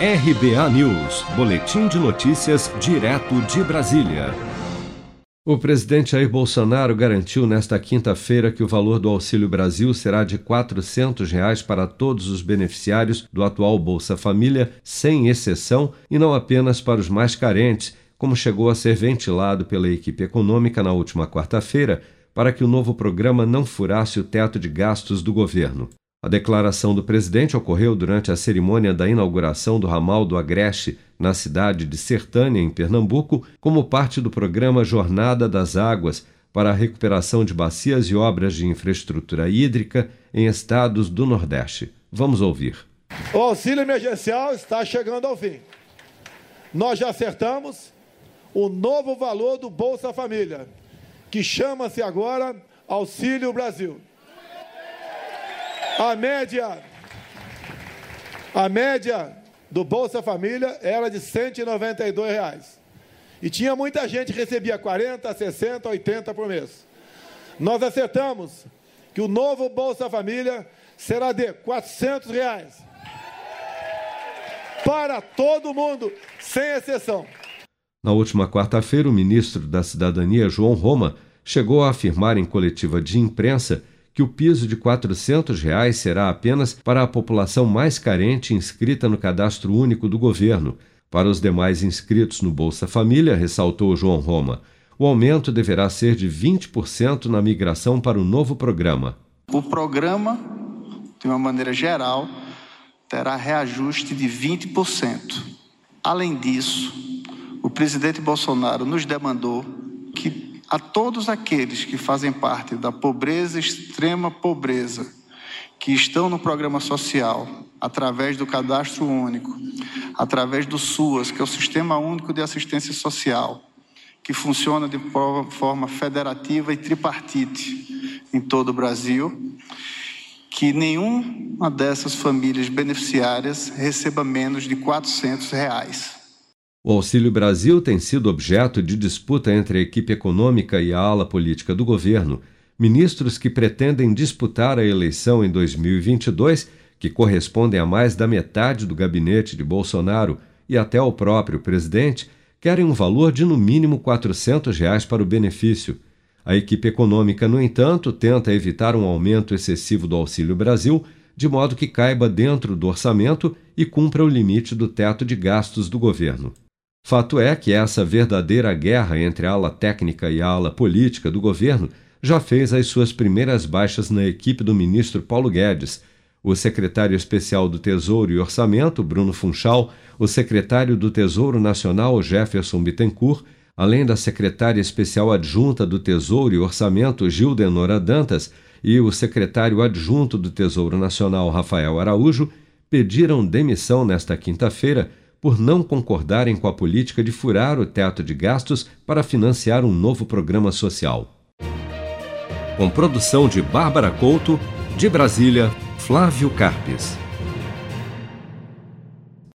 RBA News, Boletim de Notícias, direto de Brasília. O presidente Jair Bolsonaro garantiu nesta quinta-feira que o valor do Auxílio Brasil será de 400 reais para todos os beneficiários do atual Bolsa Família, sem exceção, e não apenas para os mais carentes, como chegou a ser ventilado pela equipe econômica na última quarta-feira, para que o novo programa não furasse o teto de gastos do governo. A declaração do presidente ocorreu durante a cerimônia da inauguração do ramal do Agreste, na cidade de Sertânia, em Pernambuco, como parte do programa Jornada das Águas para a recuperação de bacias e obras de infraestrutura hídrica em estados do Nordeste. Vamos ouvir. O auxílio emergencial está chegando ao fim. Nós já acertamos o novo valor do Bolsa Família, que chama-se agora Auxílio Brasil. A média, a média do Bolsa Família era de 192 reais. E tinha muita gente que recebia 40, 60, 80 por mês. Nós acertamos que o novo Bolsa Família será de 400 reais. Para todo mundo, sem exceção. Na última quarta-feira, o ministro da Cidadania, João Roma, chegou a afirmar em coletiva de imprensa que o piso de 400 reais será apenas para a população mais carente inscrita no cadastro único do governo. Para os demais inscritos no Bolsa Família, ressaltou João Roma, o aumento deverá ser de 20% na migração para o novo programa. O programa, de uma maneira geral, terá reajuste de 20%. Além disso, o presidente Bolsonaro nos demandou que a todos aqueles que fazem parte da pobreza, extrema pobreza, que estão no programa social, através do cadastro único, através do SUAS, que é o Sistema Único de Assistência Social, que funciona de forma federativa e tripartite em todo o Brasil, que nenhuma dessas famílias beneficiárias receba menos de 400 reais. O Auxílio Brasil tem sido objeto de disputa entre a equipe econômica e a ala política do governo. Ministros que pretendem disputar a eleição em 2022, que correspondem a mais da metade do gabinete de Bolsonaro e até ao próprio presidente, querem um valor de no mínimo 400 reais para o benefício. A equipe econômica, no entanto, tenta evitar um aumento excessivo do Auxílio Brasil, de modo que caiba dentro do orçamento e cumpra o limite do teto de gastos do governo. Fato é que essa verdadeira guerra entre a ala técnica e a ala política do governo já fez as suas primeiras baixas na equipe do ministro Paulo Guedes. O secretário especial do Tesouro e Orçamento, Bruno Funchal, o secretário do Tesouro Nacional, Jefferson Bittencourt, além da secretária especial adjunta do Tesouro e Orçamento, Gildenora Dantas, e o secretário adjunto do Tesouro Nacional, Rafael Araújo, pediram demissão nesta quinta-feira por não concordarem com a política de furar o teto de gastos para financiar um novo programa social. Com produção de Bárbara Couto, de Brasília, Flávio Carpes.